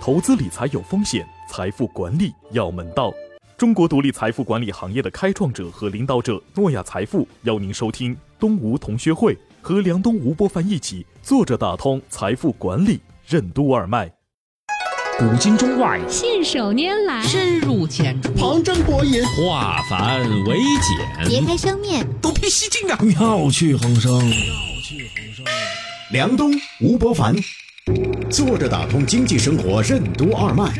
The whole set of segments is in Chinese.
投资理财有风险，财富管理要门道。中国独立财富管理行业的开创者和领导者诺亚财富邀您收听东吴同学会，和梁东、吴伯凡一起坐着打通财富管理任督二脉。古今中外，信手拈来，深入浅出，旁征博引，化繁为简，别开生面，独辟蹊径啊！妙趣横生，妙趣横生。梁东、吴伯凡，坐着打通经济生活任督二脉。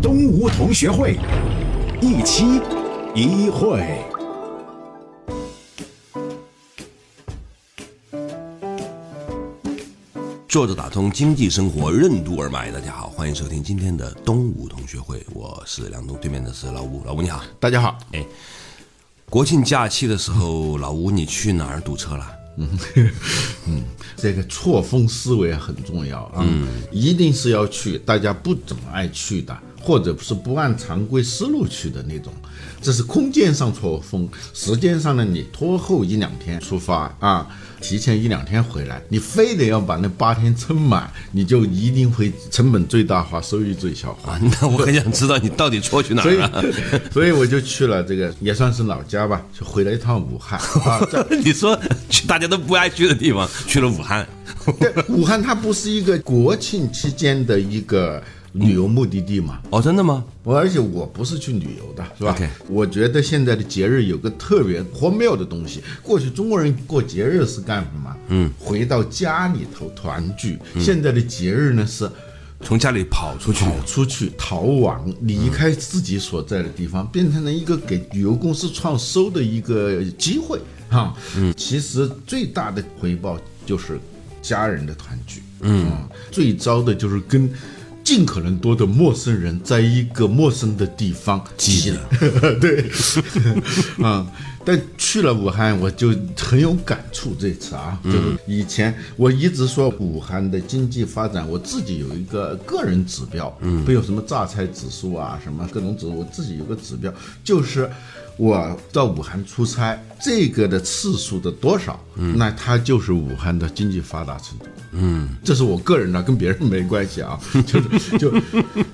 东吴同学会，一期一会。坐着打通经济生活任督二脉，大家好，欢迎收听今天的东吴同学会，我是梁东，对面的是老吴，老吴你好，大家好，哎，国庆假期的时候，老吴你去哪儿堵车了？嗯 嗯，这个错峰思维很重要啊，一定是要去大家不怎么爱去的，或者是不按常规思路去的那种。这是空间上错峰，时间上呢，你拖后一两天出发啊，提前一两天回来，你非得要把那八天撑满，你就一定会成本最大化，收益最小化。那我很想知道你到底错去哪儿了。所以我就去了这个也算是老家吧，就回了一趟武汉。你说去大家都不爱去的地方，去了武汉。对，武汉它不是一个国庆期间的一个。旅游目的地嘛？哦，真的吗？我而且我不是去旅游的，是吧？我觉得现在的节日有个特别荒谬的东西。过去中国人过节日是干什么？嗯，回到家里头团聚。现在的节日呢，是从家里跑出去，跑出去逃亡，离开自己所在的地方，变成了一个给旅游公司创收的一个机会。哈，嗯，其实最大的回报就是家人的团聚。嗯，最糟的就是跟。尽可能多的陌生人在一个陌生的地方挤，对，啊，但去了武汉，我就很有感触。这次啊，就是以前我一直说武汉的经济发展，我自己有一个个人指标，嗯，没有什么榨菜指数啊，什么各种指数，我自己有个指标，就是。我到武汉出差，这个的次数的多少，嗯那它就是武汉的经济发达程度。嗯，这是我个人的，跟别人没关系啊。就是就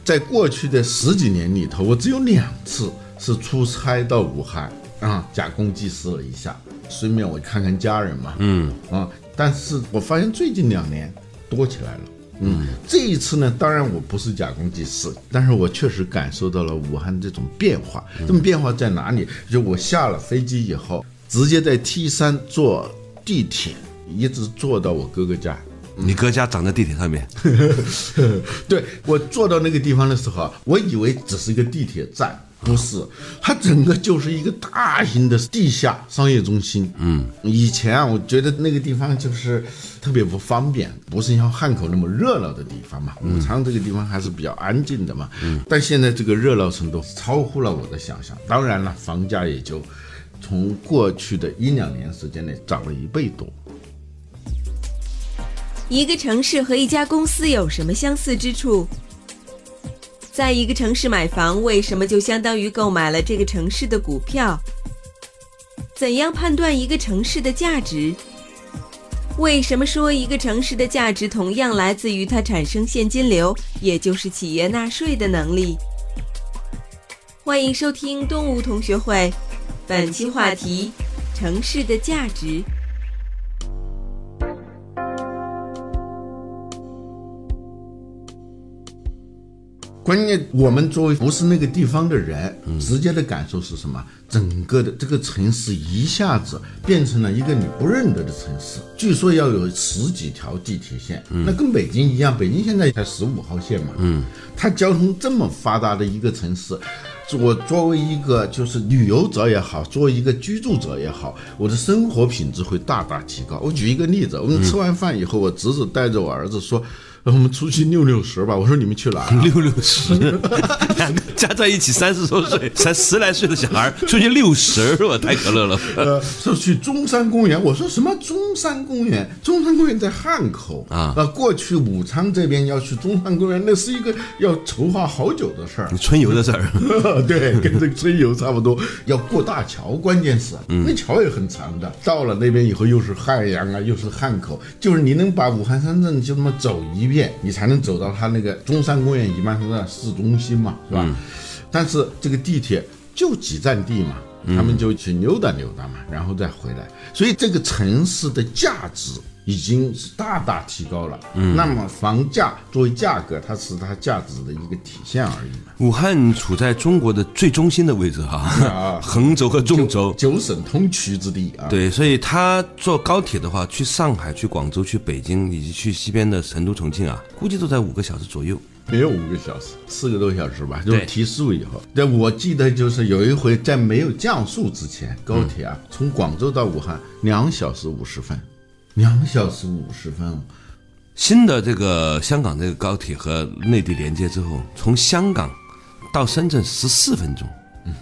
在过去的十几年里头，我只有两次是出差到武汉啊，假公济私了一下，顺便我看看家人嘛。嗯啊，但是我发现最近两年多起来了。嗯，这一次呢，当然我不是假公济私，但是我确实感受到了武汉这种变化。这种变化在哪里？就我下了飞机以后，直接在 T 三坐地铁，一直坐到我哥哥家。你哥家长在地铁上面？对我坐到那个地方的时候，我以为只是一个地铁站。不是，它整个就是一个大型的地下商业中心。嗯，以前啊，我觉得那个地方就是特别不方便，不是像汉口那么热闹的地方嘛。武昌这个地方还是比较安静的嘛。嗯，但现在这个热闹程度超乎了我的想象。当然了，房价也就从过去的一两年时间内涨了一倍多。一个城市和一家公司有什么相似之处？在一个城市买房，为什么就相当于购买了这个城市的股票？怎样判断一个城市的价值？为什么说一个城市的价值同样来自于它产生现金流，也就是企业纳税的能力？欢迎收听东吴同学会，本期话题：城市的价值。关键，我们作为不是那个地方的人，直接的感受是什么？整个的这个城市一下子变成了一个你不认得的城市。据说要有十几条地铁线，那跟北京一样，北京现在才十五号线嘛。嗯，它交通这么发达的一个城市，我作为一个就是旅游者也好，作为一个居住者也好，我的生活品质会大大提高。我举一个例子，我们吃完饭以后，我侄子带着我儿子说。让我们出去溜溜神吧！我说你们去哪？溜溜神，两个加在一起三十多岁，才十来岁的小孩出去溜神，我太可乐了。呃，说去中山公园，我说什么中山公园？中山公园在汉口啊。呃，过去武昌这边要去中山公园，那是一个要筹划好久的事儿。春游的事儿，对，跟这个春游差不多。要过大桥，关键是那桥也很长的。到了那边以后，又是汉阳啊，又是汉口，就是你能把武汉三镇就这么走一。遍，你才能走到它那个中山公园一般是在市中心嘛，是吧？但是这个地铁就几站地嘛，他们就去溜达溜达嘛，然后再回来，所以这个城市的价值已经是大大提高了。嗯，那么房价作为价格，它是它价值的一个体现而已嘛。武汉处在中国的最中心的位置哈，啊 横轴和纵轴。九省通衢之地啊，对，所以他坐高铁的话，去上海、去广州、去北京，以及去西边的成都、重庆啊，估计都在五个小时左右。没有五个小时，四个多小时吧，就提速以后。但我记得就是有一回在没有降速之前，高铁啊，从广州到武汉两小时五十分，两小时五十分哦，新的这个香港这个高铁和内地连接之后，从香港到深圳十四分钟，嗯，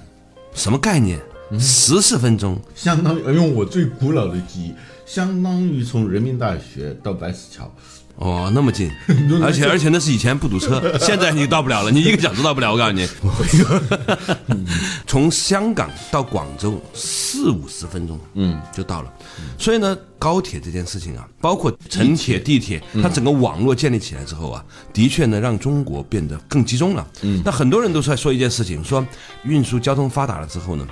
什么概念？十四分钟，相当于用我最古老的记忆，相当于从人民大学到白石桥。哦，那么近，而且而且那是以前不堵车，现在你到不了了，你一个小时到不了，我告诉你。从香港到广州四五十分钟，嗯，就到了。所以呢，高铁这件事情啊，包括城铁、地铁，它整个网络建立起来之后啊，的确呢，让中国变得更集中了。嗯，那很多人都在说一件事情，说运输交通发达了之后呢，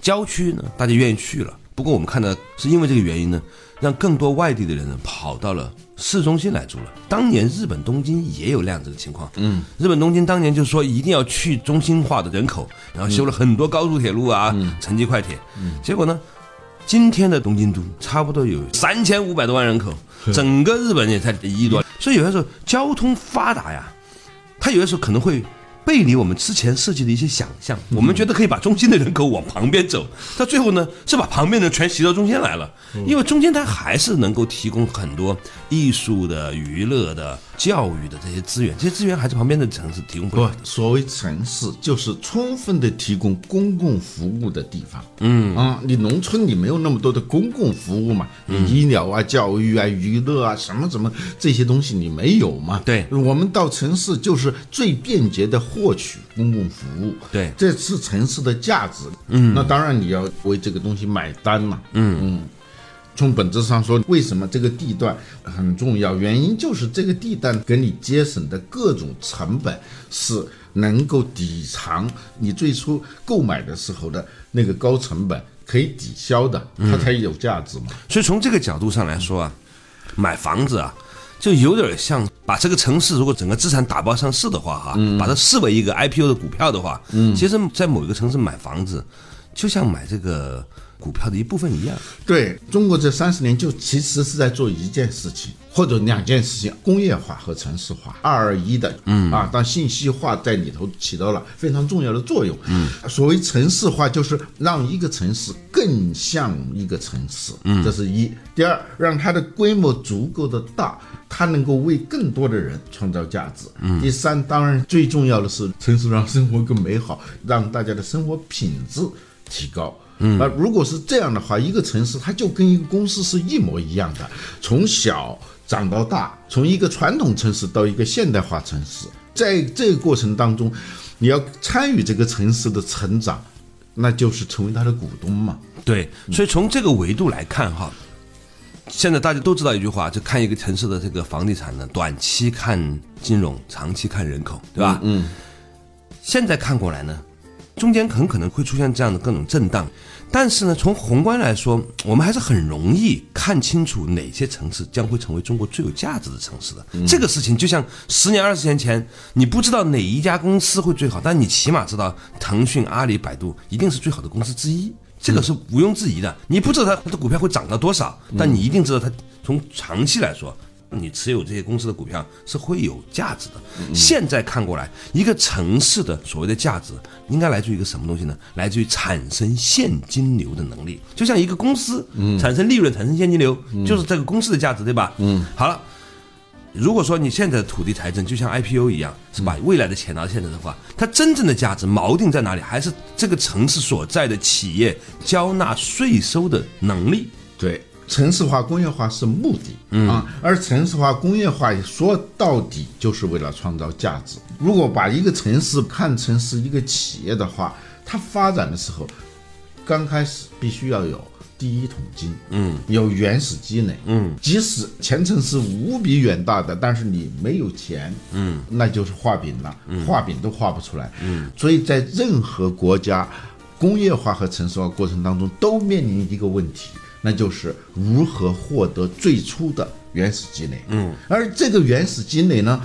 郊区呢，大家愿意去了。不过我们看到是因为这个原因呢，让更多外地的人呢跑到了市中心来住了。当年日本东京也有那样子的情况，嗯，日本东京当年就是说一定要去中心化的人口，然后修了很多高速铁路啊、城际快铁，结果呢，今天的东京都差不多有三千五百多万人口，整个日本也才一亿多，所以有的时候交通发达呀，它有的时候可能会背离我们之前设计的一些想象。我们觉得可以把中心的人口往旁边走，到最后呢是把旁边的全吸到中间来了。因为中间它还是能够提供很多艺术的、娱乐的、教育的这些资源，这些资源还是旁边的城市提供不所谓城市就是充分的提供公共服务的地方。嗯啊，你农村你没有那么多的公共服务嘛，你医疗啊、教育啊、娱乐啊什么什么这些东西你没有嘛。对我们到城市就是最便捷的获取公共服务。对这是城市的价值。嗯，那当然你要为这个东西买单嘛。嗯嗯。从本质上说，为什么这个地段很重要？原因就是这个地段给你节省的各种成本是能够抵偿你最初购买的时候的那个高成本，可以抵消的，它才有价值嘛。所以从这个角度上来说啊，买房子啊，就有点像把这个城市如果整个资产打包上市的话哈，把它视为一个 IPO 的股票的话，嗯，其实，在某一个城市买房子，就像买这个股票的一部分一样。对中国这三十年，就其实是在做一件事情或者两件事情：工业化和城市化，二二一的。嗯啊，当信息化在里头起到了非常重要的作用。嗯，所谓城市化，就是让一个城市更像一个城市。嗯，这是一。第二，让它的规模足够的大。它能够为更多的人创造价值。嗯，第三，当然最重要的是，城市让生活更美好，让大家的生活品质提高。嗯，那如果是这样的话，一个城市它就跟一个公司是一模一样的，从小长到大，从一个传统城市到一个现代化城市，在这个过程当中，你要参与这个城市的成长，那就是成为它的股东嘛。对，所以从这个维度来看哈，现在大家都知道一句话，就看一个城市的这个房地产呢，短期看金融，长期看人口，对吧？嗯。现在看过来呢，中间很可能会出现这样的各种震荡，但是呢，从宏观来说，我们还是很容易看清楚哪些城市将会成为中国最有价值的城市的。这个事情就像十年、二十年前，你不知道哪一家公司会最好，但你起码知道腾讯、阿里、百度一定是最好的公司之一。这个是毋庸置疑的。你不知道它它的股票会涨到多少，但你一定知道它从长期来说，你持有这些公司的股票是会有价值的。现在看过来，一个城市的所谓的价值，应该来自于一个什么东西呢？来自于产生现金流的能力。就像一个公司产生利润、产生现金流，就是这个公司的价值，对吧？嗯，好了。如果说你现在的土地财政就像 IPO 一样，是把未来的钱拿到现在的话，它真正的价值锚定在哪里？还是这个城市所在的企业交纳税收的能力？对，城市化、工业化是目的、嗯、啊，而城市化、工业化说到底就是为了创造价值。如果把一个城市看成是一个企业的话，它发展的时候刚开始必须要有第一桶金，嗯，有原始积累，嗯，即使前程是无比远大的，但是你没有钱，嗯，那就是画饼了，画饼都画不出来，嗯，所以在任何国家工业化和城市化过程当中，都面临一个问题，那就是如何获得最初的原始积累，嗯，而这个原始积累呢？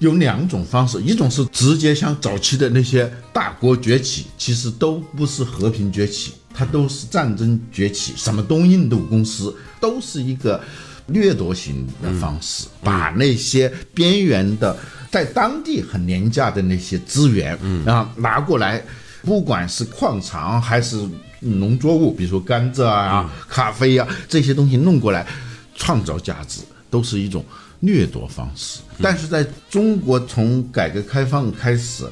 有两种方式，一种是直接像早期的那些大国崛起，其实都不是和平崛起，它都是战争崛起。什么东印度公司都是一个掠夺型的方式，把那些边缘的在当地很廉价的那些资源，啊拿过来，不管是矿场还是农作物，比如说甘蔗啊、咖啡啊这些东西弄过来，创造价值，都是一种。掠夺方式，但是在中国从改革开放开始，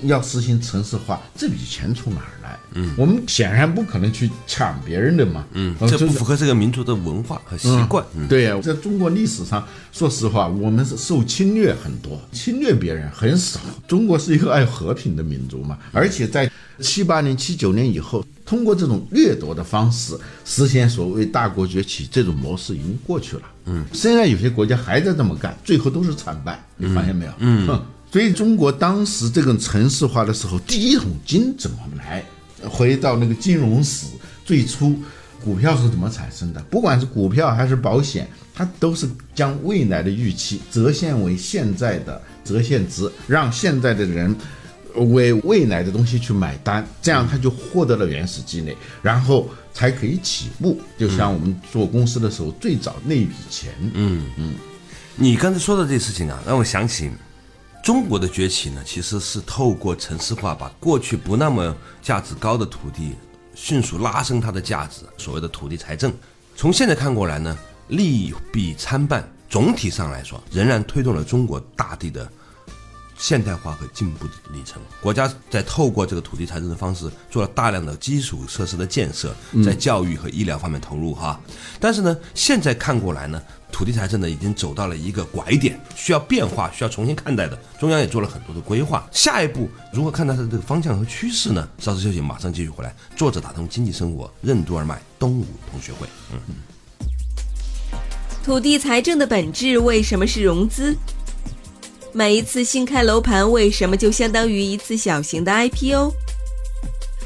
要实行城市化，这笔钱从哪儿来？嗯，我们显然不可能去抢别人的嘛。嗯，这不符合这个民族的文化和习惯。嗯，对呀，在中国历史上，说实话，我们是受侵略很多，侵略别人很少。中国是一个爱和平的民族嘛，而且在七八年、七九年以后。通过这种掠夺的方式实现所谓大国崛起，这种模式已经过去了。嗯，虽然有些国家还在这么干，最后都是惨败。你发现没有？嗯，所以中国当时这个城市化的时候，第一桶金怎么来？回到那个金融史，最初股票是怎么产生的？不管是股票还是保险，它都是将未来的预期折现为现在的折现值，让现在的人。为未来的东西去买单，这样他就获得了原始积累，然后才可以起步。就像我们做公司的时候，最早那笔钱。嗯嗯，你刚才说的这事情啊，让我想起中国的崛起呢，其实是透过城市化，把过去不那么价值高的土地迅速拉升它的价值。所谓的土地财政，从现在看过来呢，利弊参半，总体上来说，仍然推动了中国大地的。现代化和进步的历程，国家在透过这个土地财政的方式，做了大量的基础设施的建设，在教育和医疗方面投入哈。但是呢，现在看过来呢，土地财政呢已经走到了一个拐点，需要变化，需要重新看待的。中央也做了很多的规划，下一步如何看待它的这个方向和趋势呢？稍事休息，马上继续回来。作者打通经济生活任督二脉，东吴同学会。嗯，土地财政的本质为什么是融资？每一次新开楼盘，为什么就相当于一次小型的 IPO？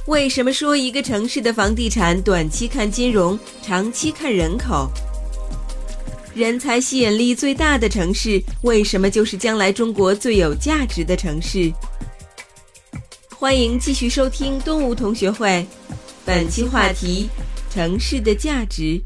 为什么说一个城市的房地产短期看金融，长期看人口？人才吸引力最大的城市，为什么就是将来中国最有价值的城市？欢迎继续收听东吴同学会，本期话题：城市的价值。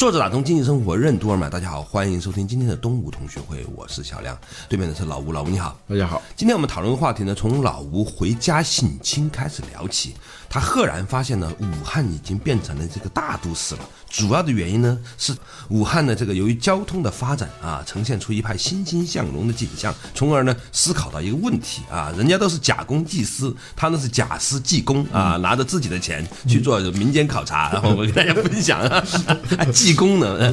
作者打通经济生活任督二脉，大家好，欢迎收听今天的东吴同学会，我是小亮，对面的是老吴，老吴你好，大家好。今天我们讨论的话题呢，从老吴回家省亲开始聊起。他赫然发现呢，武汉已经变成了这个大都市了。主要的原因呢，是武汉的这个由于交通的发展啊，呈现出一派欣欣向荣的景象，从而呢思考到一个问题啊，人家都是假公济私，他呢是假私济公啊，拿着自己的钱去做民间考察，然 后我给大家分享啊，济公呢，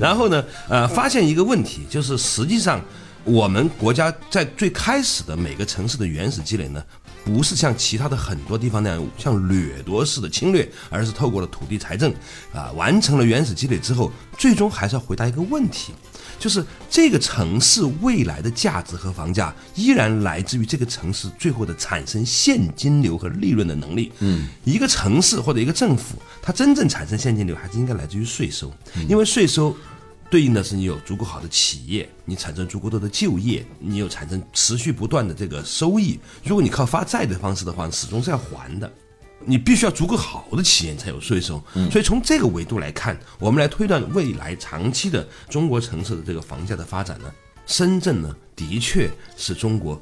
然后呢，呃，发现一个问题，就是实际上我们国家在最开始的每个城市的原始积累呢。不是像其他的很多地方那样像掠夺式的侵略，而是透过了土地财政，啊，完成了原始积累之后，最终还是要回答一个问题，就是这个城市未来的价值和房价依然来自于这个城市最后的产生现金流和利润的能力。嗯，一个城市或者一个政府，它真正产生现金流还是应该来自于税收，因为税收。对应的是你有足够好的企业，你产生足够多的就业，你有产生持续不断的这个收益。如果你靠发债的方式的话，始终是要还的。你必须要足够好的企业才有税收。所以从这个维度来看，我们来推断未来长期的中国城市的这个房价的发展呢，深圳呢的确是中国，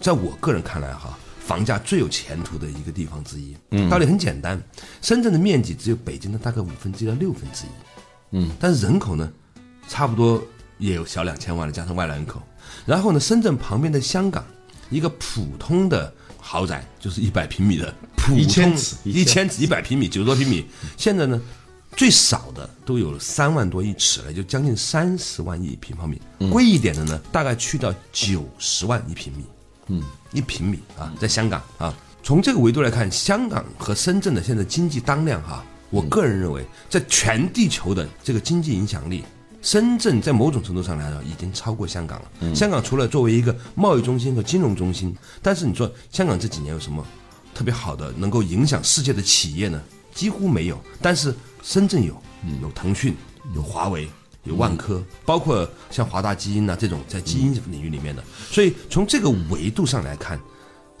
在我个人看来哈，房价最有前途的一个地方之一。道理很简单，深圳的面积只有北京的大概五分之一到六分之一。嗯，但是人口呢？差不多也有小两千万了，加上外来人口。然后呢，深圳旁边的香港，一个普通的豪宅就是一百平米的普通，一千尺，一千尺一百平米，九十多平米。现在呢，最少的都有三万多一尺了，就将近三十万一平方米。贵一点的呢，大概去到九十万一平米。嗯，一平米啊，在香港啊，从这个维度来看，香港和深圳的现在经济当量哈，我个人认为，在全地球的这个经济影响力，深圳在某种程度上来说已经超过香港了。香港除了作为一个贸易中心和金融中心，但是你说香港这几年有什么特别好的能够影响世界的企业呢？几乎没有。但是深圳有，有腾讯，有华为。有万科，包括像华大基因呐这种在基因领域里面的，所以从这个维度上来看，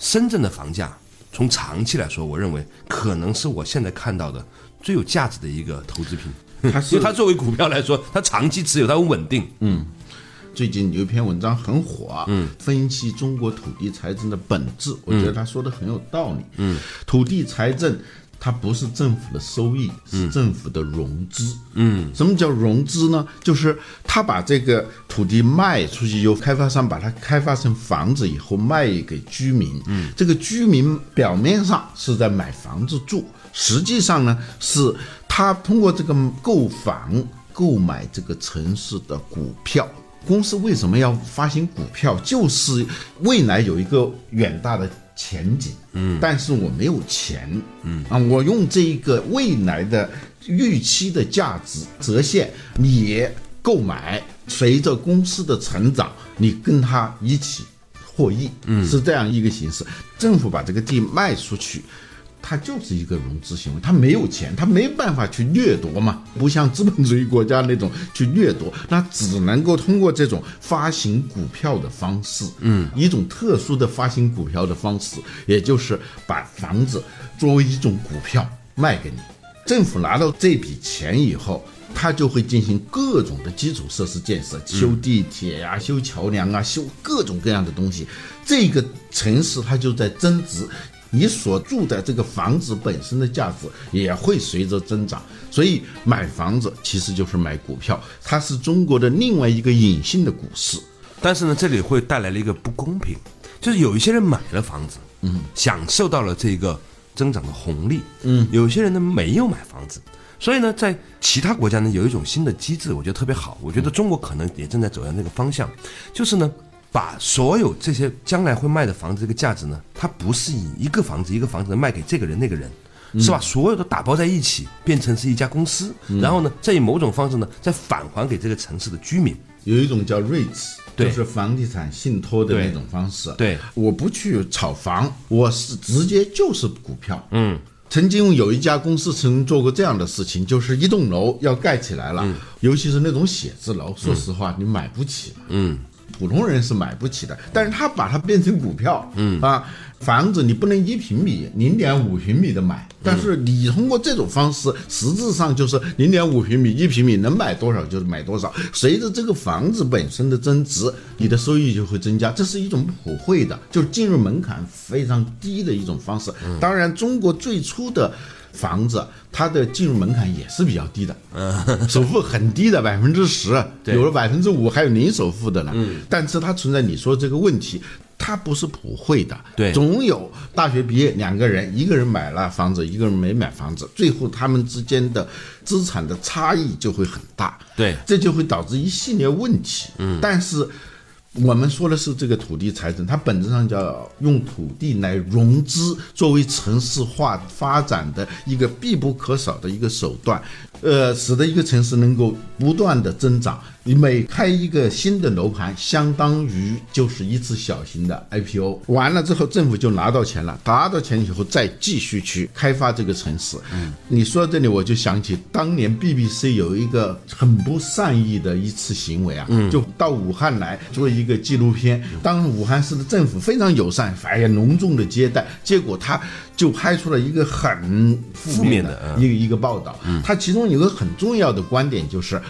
深圳的房价从长期来说，我认为可能是我现在看到的最有价值的一个投资品。它因为它作为股票来说，它长期持有，它很稳定。嗯最近有一篇文章很火啊，嗯，分析中国土地财政的本质，我觉得他说的很有道理。嗯，土地财政它不是政府的收益，是政府的融资。嗯，什么叫融资呢？就是他把这个土地卖出去，由开发商把它开发成房子以后卖给居民。嗯，这个居民表面上是在买房子住，实际上呢是他通过这个购房购买这个城市的股票。公司为什么要发行股票？就是未来有一个远大的前景，嗯，但是我没有钱，嗯。啊，我用这一个未来的预期的价值折现，你购买，随着公司的成长，你跟他一起获益，嗯，是这样一个形式。政府把这个地卖出去。它就是一个融资行为，它没有钱，它没办法去掠夺嘛，不像资本主义国家那种去掠夺，那只能够通过这种发行股票的方式，嗯，一种特殊的发行股票的方式，也就是把房子作为一种股票卖给你，政府拿到这笔钱以后，他就会进行各种的基础设施建设，修地铁呀、修桥梁啊、修各种各样的东西，这个城市它就在增值。你所住的这个房子本身的价值也会随着增长，所以买房子其实就是买股票，它是中国的另外一个隐性的股市。但是呢，这里会带来了一个不公平，就是有一些人买了房子，嗯，享受到了这个增长的红利，嗯，有些人呢没有买房子，所以呢，在其他国家呢有一种新的机制，我觉得特别好，我觉得中国可能也正在走向那个方向，就是呢。把所有这些将来会卖的房子这个价值呢，它不是以一个房子一个房子卖给这个人那个人，是把所有的打包在一起，变成是一家公司，然后呢，再以某种方式呢，再返还给这个城市的居民。有一种叫 REITs，就是房地产信托的那种方式。对，我不去炒房，我是直接就是股票。嗯，曾经有一家公司曾经做过这样的事情，就是一栋楼要盖起来了，尤其是那种写字楼，说实话你买不起。嗯。普通人是买不起的，但是他把它变成股票，嗯啊，房子你不能一平米、零点五平米的买，但是你通过这种方式，实质上就是零点五平米、一平米能买多少就是买多少。随着这个房子本身的增值，你的收益就会增加。这是一种普惠的，就是进入门槛非常低的一种方式。当然，中国最初的。房子它的进入门槛也是比较低的，嗯，首付很低的百分之十，有了百分之五还有零首付的呢，嗯，但是它存在你说这个问题，它不是普惠的，对，总有大学毕业两个人，一个人买了房子，一个人没买房子，最后他们之间的资产的差异就会很大，对，这就会导致一系列问题，嗯，但是。我们说的是这个土地财政，它本质上叫用土地来融资，作为城市化发展的一个必不可少的一个手段，呃，使得一个城市能够不断的增长。你每开一个新的楼盘，相当于就是一次小型的 IPO。完了之后，政府就拿到钱了，拿到钱以后再继续去开发这个城市。嗯，你说到这里，我就想起当年 BBC 有一个很不善意的一次行为啊，嗯就到武汉来做一个纪录片。当武汉市的政府非常友善，哎呀隆重的接待，结果他就拍出了一个很负面的一个一个报道。嗯他其中有个很重要的观点就是。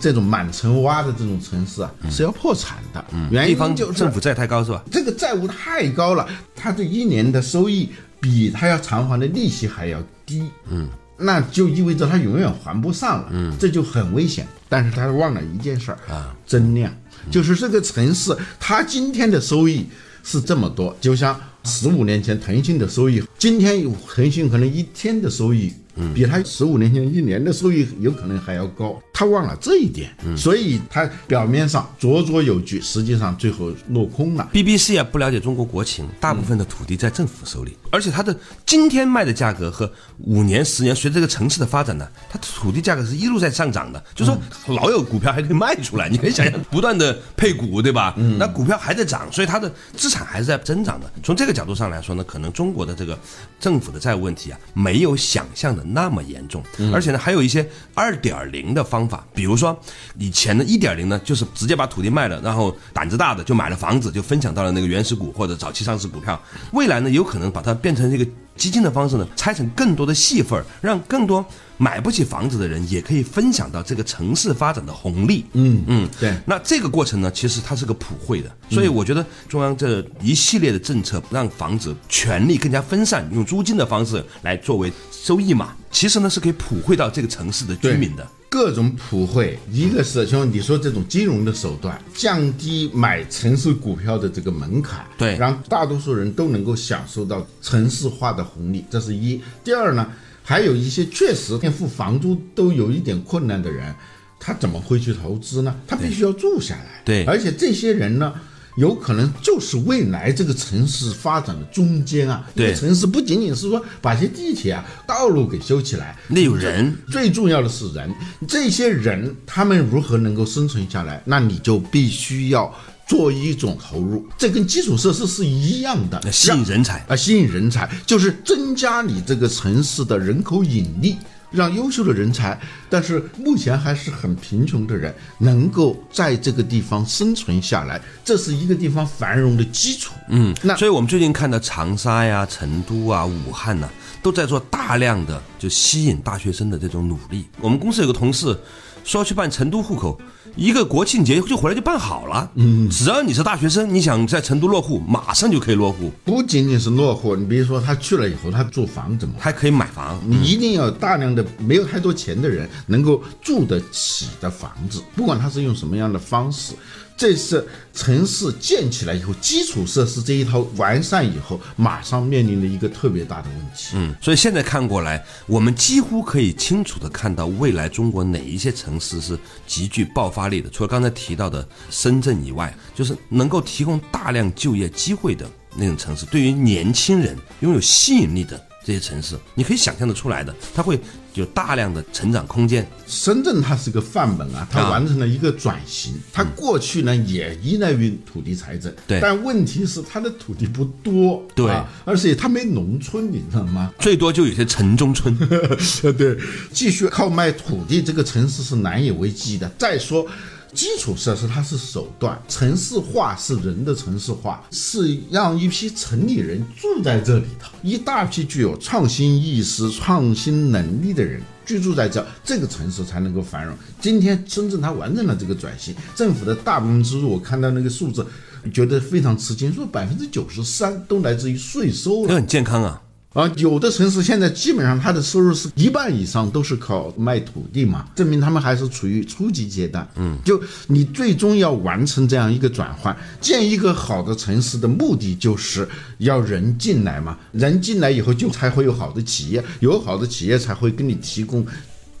这种满城挖的这种城市啊，是要破产的。嗯原因就是政府债太高是吧？这个债务太高了，他这一年的收益比他要偿还的利息还要低。嗯，那就意味着他永远还不上了。嗯，这就很危险。但是他忘了一件事儿啊，增量，就是这个城市它今天的收益是这么多，就像十五年前腾讯的收益，今天腾讯可能一天的收益。比他十五年前一年的收益有可能还要高。他忘了这一点，所以他表面上绰绰有据，实际上最后落空了。BBC 啊不了解中国国情，大部分的土地在政府手里，而且它的今天卖的价格和五年、十年随着这个城市的发展呢，它的土地价格是一路在上涨的。就说老有股票还可以卖出来，你可以想象不断的配股，对吧？那股票还在涨，所以它的资产还是在增长的。从这个角度上来说呢，可能中国的这个政府的债务问题啊，没有想象的那么严重，而且呢，还有一些二点零的方法，比如说以前的一点零呢，就是直接把土地卖了，然后胆子大的就买了房子，就分享到了那个原始股或者早期上市股票。未来呢，有可能把它变成这个基金的方式呢，拆成更多的细份儿，让更多买不起房子的人也可以分享到这个城市发展的红利。嗯嗯，对那这个过程呢，其实它是个普惠的，所以我觉得中央这一系列的政策，让房子权利更加分散，用租金的方式来作为收益嘛，其实呢是可以普惠到这个城市的居民的。各种普惠，一个是像你说这种金融的手段，降低买城市股票的这个门槛，对让大多数人都能够享受到城市化的红利，这是一。第二呢，还有一些确实连付房租都有一点困难的人，他怎么会去投资呢？他必须要住下来，对而且这些人呢。有可能就是未来这个城市发展的中间啊，一个对城市不仅仅是说把些地铁啊、道路给修起来，那有人。最重要的是人，这些人他们如何能够生存下来？那你就必须要做一种投入，这跟基础设施是一样的，吸引人才。啊，吸引人才就是增加你这个城市的人口引力。让优秀的人才，但是目前还是很贫穷的人，能够在这个地方生存下来，这是一个地方繁荣的基础。嗯，那所以我们最近看到长沙呀、成都啊、武汉呐、都在做大量的就吸引大学生的这种努力。我们公司有个同事说要去办成都户口，一个国庆节就回来就办好了。嗯，只要你是大学生，你想在成都落户，马上就可以落户，不仅仅是落户，你比如说他去了以后，他住房怎么办？还可以买房。你一定要大量的没有太多钱的人能够住得起的房子，不管他是用什么样的方式。这是城市建起来以后，基础设施这一套完善以后，马上面临的一个特别大的问题。嗯，所以现在看过来，我们几乎可以清楚的看到未来中国哪一些城市是极具爆发力的。除了刚才提到的深圳以外，就是能够提供大量就业机会的那种城市，对于年轻人拥有吸引力的这些城市，你可以想象的出来的，它会有大量的成长空间。深圳它是个范本啊，它啊完成了一个转型。它过去呢也依赖于土地财政，对但问题是它的土地不多，对啊，而且它没农村，你知道吗？最多就有些城中村，对，继续靠卖土地，这个城市是难以为继的。再说。基础设施它是手段，城市化是人的城市化，是让一批城里人住在这里头，一大批具有创新意识、创新能力的人居住在这，这个城市才能够繁荣。今天深圳它完成了这个转型，政府的大部分支入，我看到那个数字，觉得非常吃惊，说百分之九十三都来自于税收了。很健康啊。啊，有的城市现在基本上它的收入是一半以上都是靠卖土地嘛，证明他们还是处于初级阶段。嗯，就你最终要完成这样一个转换，建一个好的城市的目的就是要人进来嘛，人进来以后就才会有好的企业，有好的企业才会给你提供。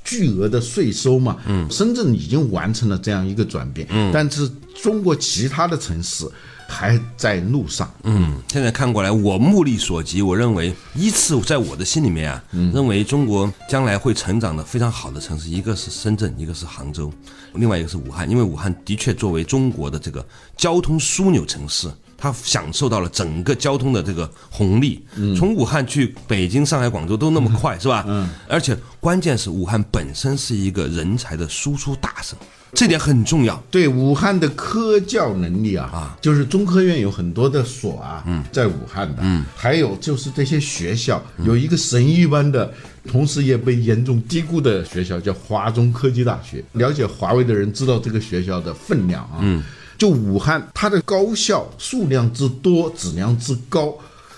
巨额的税收嘛，嗯，深圳已经完成了这样一个转变，嗯，但是中国其他的城市还在路上，嗯，现在看过来，我目力所及，我认为依次在我的心里面啊，认为中国将来会成长的非常好的城市，一个是深圳，一个是杭州，另外一个是武汉，因为武汉的确作为中国的这个交通枢纽城市。它享受到了整个交通的这个红利，从武汉去北京、上海、广州都那么快，是吧？嗯，而且关键是武汉本身是一个人才的输出大省，这点很重要。对武汉的科教能力啊，啊就是中科院有很多的所啊，嗯，在武汉的，嗯，还有就是这些学校有一个神一般的，同时也被严重低估的学校，叫华中科技大学。了解华为的人知道这个学校的分量啊，嗯，就武汉它的高校数量之多，质量之高。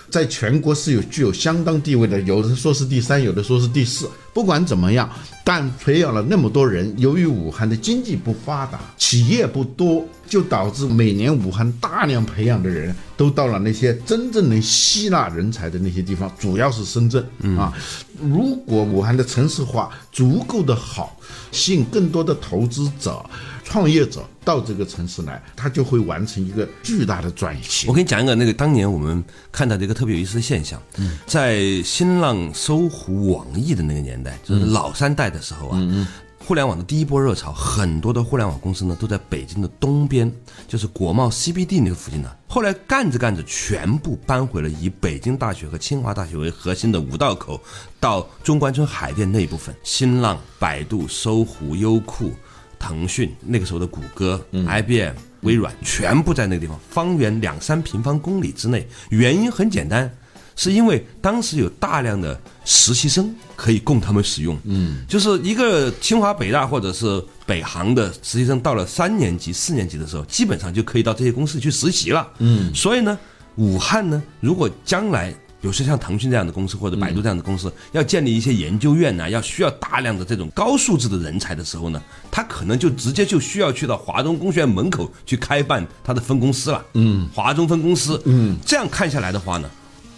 在全国是有具有相当地位的，有的说是第三，有的说是第四。不管怎么样，但培养了那么多人，由于武汉的经济不发达，企业不多，就导致每年武汉大量培养的人都到了那些真正能吸纳人才的那些地方，主要是深圳、啊。如果武汉的城市化足够的好，吸引更多的投资者、创业者到这个城市来，它就会完成一个巨大的转型。我。给你讲一个那个当年我们看到的一个特别有意思的现象，嗯。在新浪、搜狐、网易的那个年代，就是老三代的时候啊，互联网的第一波热潮，很多的互联网公司呢都在北京的东边，就是国贸 CBD 那个附近呢。后来干着干着，全部搬回了以北京大学和清华大学为核心的五道口到中关村海淀那一部分，新浪、百度、搜狐、优酷。腾讯那个时候的谷歌、IBM、微软全部在那个地方，方圆两三平方公里之内。原因很简单，是因为当时有大量的实习生可以供他们使用。嗯，就是一个清华、北大或者是北航的实习生，到了三年级、四年级的时候，基本上就可以到这些公司去实习了。嗯，所以呢，武汉呢，如果将来比如说像腾讯这样的公司或者百度这样的公司，要建立一些研究院呢、要需要大量的这种高素质的人才的时候呢，他可能就直接就需要去到华中工学院门口去开办他的分公司了。嗯，华中分公司。嗯，这样看下来的话呢，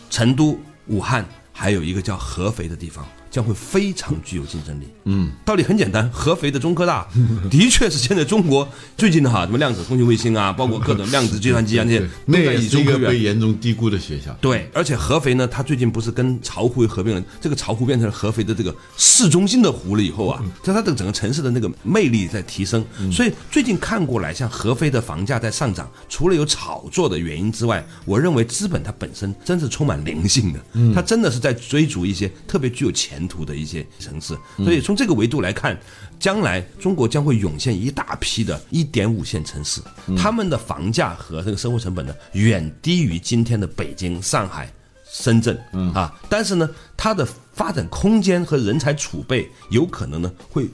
成都、武汉还有一个叫合肥的地方。将会非常具有竞争力。嗯，道理很简单，合肥的中科大 的确是现在中国最近的哈，什么量子通信卫星啊，包括各种量子计算机啊那些，那也是一个被严重低估的学校。对，而且合肥呢，它最近不是跟巢湖合并了，这个巢湖变成了合肥的这个市中心的湖了以后啊，在它的整个城市的那个魅力在提升，所以最近看过来，像合肥的房价在上涨，除了有炒作的原因之外，我认为资本它本身真是充满灵性的，它真的是在追逐一些特别具有前途的一些城市，所以从这个维度来看，将来中国将会涌现一大批的一点五线城市，他们的房价和这个生活成本呢，远低于今天的北京、上海。深圳，嗯。啊，但是呢，它的发展空间和人才储备有可能呢会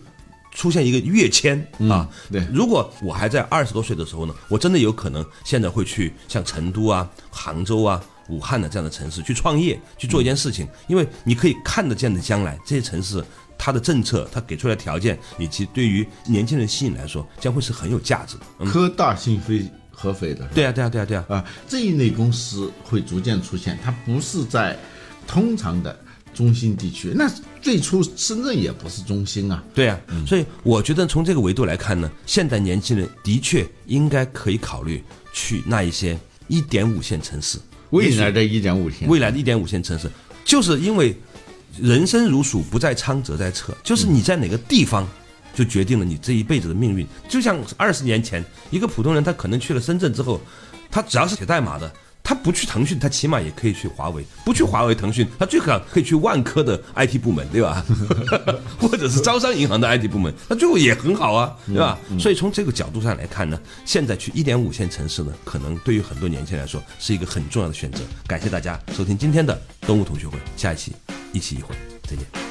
出现一个跃迁。啊。对。如果我还在二十多岁的时候呢，我真的有可能现在会去像成都啊、杭州啊、武汉的这样的城市去创业，去做一件事情，因为你可以看得见的将来这些城市。它的政策，它给出来的条件，以及对于年轻人吸引来说，将会是很有价值的。嗯，科大讯飞合肥的，对啊，对啊，对啊，对啊，啊，这一类公司会逐渐出现，它不是在通常的中心地区。那最初深圳也不是中心啊，对啊，所以我觉得从这个维度来看呢，现代年轻人的确应该可以考虑去那一些一点五线城市，未来的一点五线，未来的一点五线城市，就是因为人生如鼠，不在仓则在侧，就是你在哪个地方。就决定了你这一辈子的命运。就像二十年前，一个普通人，他可能去了深圳之后，他只要是写代码的，他不去腾讯，他起码也可以去华为；不去华为、腾讯，他最好可以去万科的 IT 部门，对吧？或者是招商银行的 IT 部门，那最后也很好啊，对吧？所以从这个角度上来看呢，现在去一点五线城市呢，可能对于很多年轻人来说是一个很重要的选择。感谢大家收听今天的东吴同学会，下一期一期一会，再见。